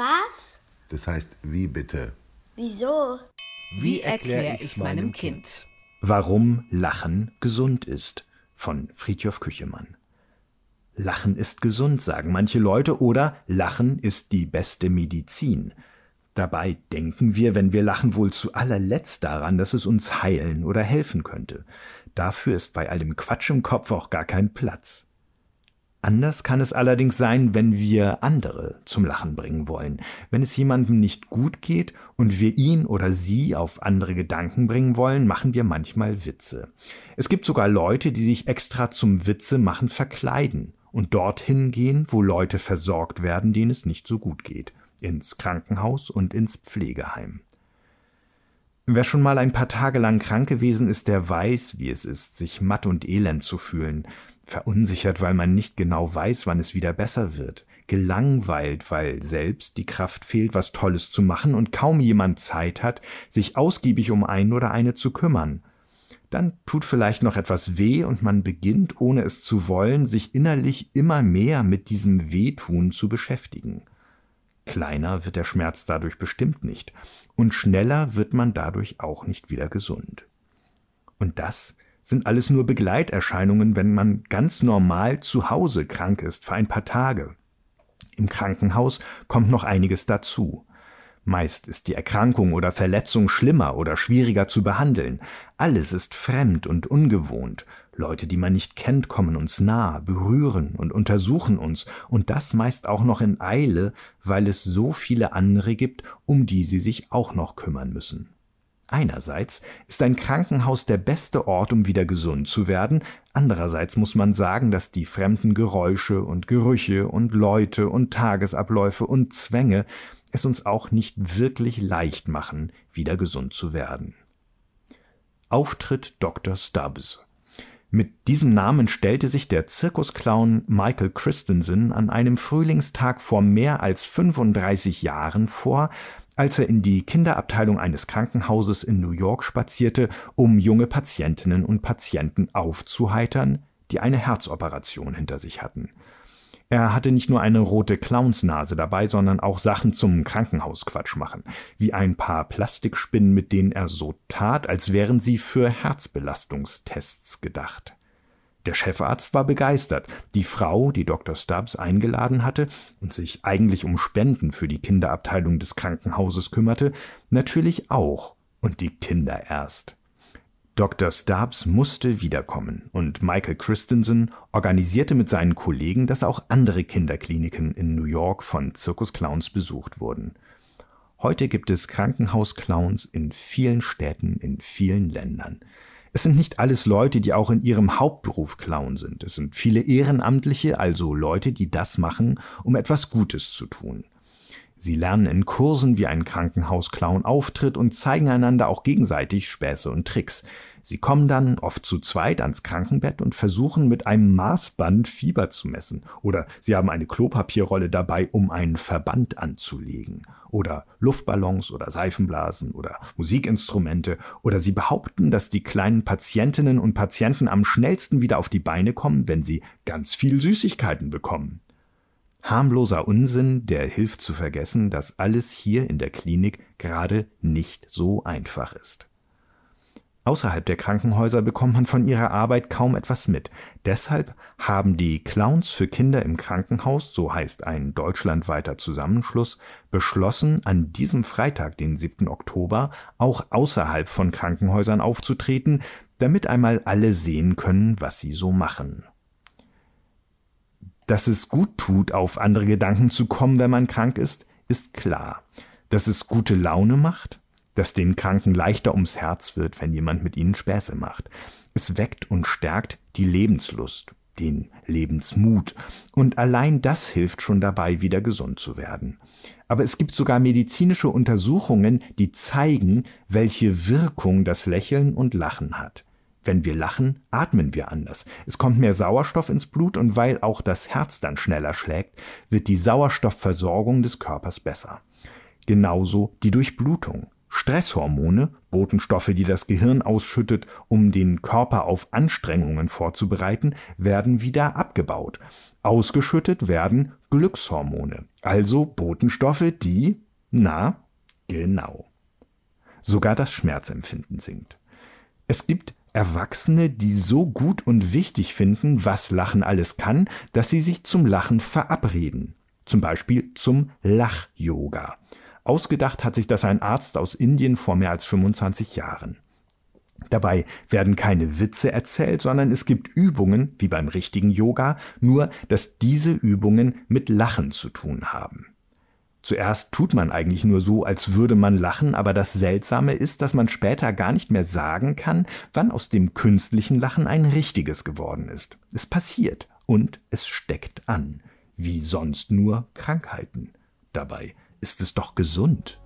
Was? Das heißt, wie bitte? Wieso? Wie erkläre ich's meinem Kind? Warum Lachen gesund ist von Friedjof Küchemann. Lachen ist gesund, sagen manche Leute, oder Lachen ist die beste Medizin. Dabei denken wir, wenn wir lachen, wohl zu allerletzt daran, dass es uns heilen oder helfen könnte. Dafür ist bei all dem Quatsch im Kopf auch gar kein Platz. Anders kann es allerdings sein, wenn wir andere zum Lachen bringen wollen. Wenn es jemandem nicht gut geht und wir ihn oder sie auf andere Gedanken bringen wollen, machen wir manchmal Witze. Es gibt sogar Leute, die sich extra zum Witze machen verkleiden und dorthin gehen, wo Leute versorgt werden, denen es nicht so gut geht. Ins Krankenhaus und ins Pflegeheim. Wer schon mal ein paar Tage lang krank gewesen ist, der weiß, wie es ist, sich matt und elend zu fühlen, verunsichert, weil man nicht genau weiß, wann es wieder besser wird, gelangweilt, weil selbst die Kraft fehlt, was Tolles zu machen und kaum jemand Zeit hat, sich ausgiebig um einen oder eine zu kümmern. Dann tut vielleicht noch etwas weh und man beginnt, ohne es zu wollen, sich innerlich immer mehr mit diesem Wehtun zu beschäftigen. Kleiner wird der Schmerz dadurch bestimmt nicht, und schneller wird man dadurch auch nicht wieder gesund. Und das sind alles nur Begleiterscheinungen, wenn man ganz normal zu Hause krank ist für ein paar Tage. Im Krankenhaus kommt noch einiges dazu. Meist ist die Erkrankung oder Verletzung schlimmer oder schwieriger zu behandeln. Alles ist fremd und ungewohnt. Leute, die man nicht kennt, kommen uns nah, berühren und untersuchen uns, und das meist auch noch in Eile, weil es so viele andere gibt, um die sie sich auch noch kümmern müssen. Einerseits ist ein Krankenhaus der beste Ort, um wieder gesund zu werden, andererseits muss man sagen, dass die fremden Geräusche und Gerüche und Leute und Tagesabläufe und Zwänge es uns auch nicht wirklich leicht machen, wieder gesund zu werden. Auftritt Dr. Stubbs. Mit diesem Namen stellte sich der Zirkusclown Michael Christensen an einem Frühlingstag vor mehr als 35 Jahren vor, als er in die Kinderabteilung eines Krankenhauses in New York spazierte, um junge Patientinnen und Patienten aufzuheitern, die eine Herzoperation hinter sich hatten. Er hatte nicht nur eine rote Clownsnase dabei, sondern auch Sachen zum Krankenhausquatsch machen, wie ein paar Plastikspinnen, mit denen er so tat, als wären sie für Herzbelastungstests gedacht. Der Chefarzt war begeistert. Die Frau, die Dr. Stubbs eingeladen hatte und sich eigentlich um Spenden für die Kinderabteilung des Krankenhauses kümmerte, natürlich auch und die Kinder erst. Dr. Stubbs musste wiederkommen und Michael Christensen organisierte mit seinen Kollegen, dass auch andere Kinderkliniken in New York von Zirkusclowns besucht wurden. Heute gibt es Krankenhausclowns in vielen Städten, in vielen Ländern. Es sind nicht alles Leute, die auch in ihrem Hauptberuf Clown sind. Es sind viele Ehrenamtliche, also Leute, die das machen, um etwas Gutes zu tun. Sie lernen in Kursen, wie ein Krankenhausclown auftritt und zeigen einander auch gegenseitig Späße und Tricks. Sie kommen dann oft zu zweit ans Krankenbett und versuchen mit einem Maßband Fieber zu messen. Oder sie haben eine Klopapierrolle dabei, um einen Verband anzulegen. Oder Luftballons oder Seifenblasen oder Musikinstrumente. Oder sie behaupten, dass die kleinen Patientinnen und Patienten am schnellsten wieder auf die Beine kommen, wenn sie ganz viel Süßigkeiten bekommen. Harmloser Unsinn, der hilft zu vergessen, dass alles hier in der Klinik gerade nicht so einfach ist. Außerhalb der Krankenhäuser bekommt man von ihrer Arbeit kaum etwas mit. Deshalb haben die Clowns für Kinder im Krankenhaus, so heißt ein deutschlandweiter Zusammenschluss, beschlossen, an diesem Freitag, den 7. Oktober, auch außerhalb von Krankenhäusern aufzutreten, damit einmal alle sehen können, was sie so machen. Dass es gut tut, auf andere Gedanken zu kommen, wenn man krank ist, ist klar. Dass es gute Laune macht, dass den Kranken leichter ums Herz wird, wenn jemand mit ihnen Späße macht. Es weckt und stärkt die Lebenslust, den Lebensmut, und allein das hilft schon dabei, wieder gesund zu werden. Aber es gibt sogar medizinische Untersuchungen, die zeigen, welche Wirkung das Lächeln und Lachen hat. Wenn wir lachen, atmen wir anders. Es kommt mehr Sauerstoff ins Blut und weil auch das Herz dann schneller schlägt, wird die Sauerstoffversorgung des Körpers besser. Genauso die Durchblutung. Stresshormone, Botenstoffe, die das Gehirn ausschüttet, um den Körper auf Anstrengungen vorzubereiten, werden wieder abgebaut. Ausgeschüttet werden Glückshormone, also Botenstoffe, die, na, genau. Sogar das Schmerzempfinden sinkt. Es gibt Erwachsene, die so gut und wichtig finden, was Lachen alles kann, dass sie sich zum Lachen verabreden. Zum Beispiel zum Lach-Yoga. Ausgedacht hat sich das ein Arzt aus Indien vor mehr als 25 Jahren. Dabei werden keine Witze erzählt, sondern es gibt Übungen, wie beim richtigen Yoga, nur dass diese Übungen mit Lachen zu tun haben. Zuerst tut man eigentlich nur so, als würde man lachen, aber das Seltsame ist, dass man später gar nicht mehr sagen kann, wann aus dem künstlichen Lachen ein richtiges geworden ist. Es passiert und es steckt an, wie sonst nur Krankheiten. Dabei ist es doch gesund.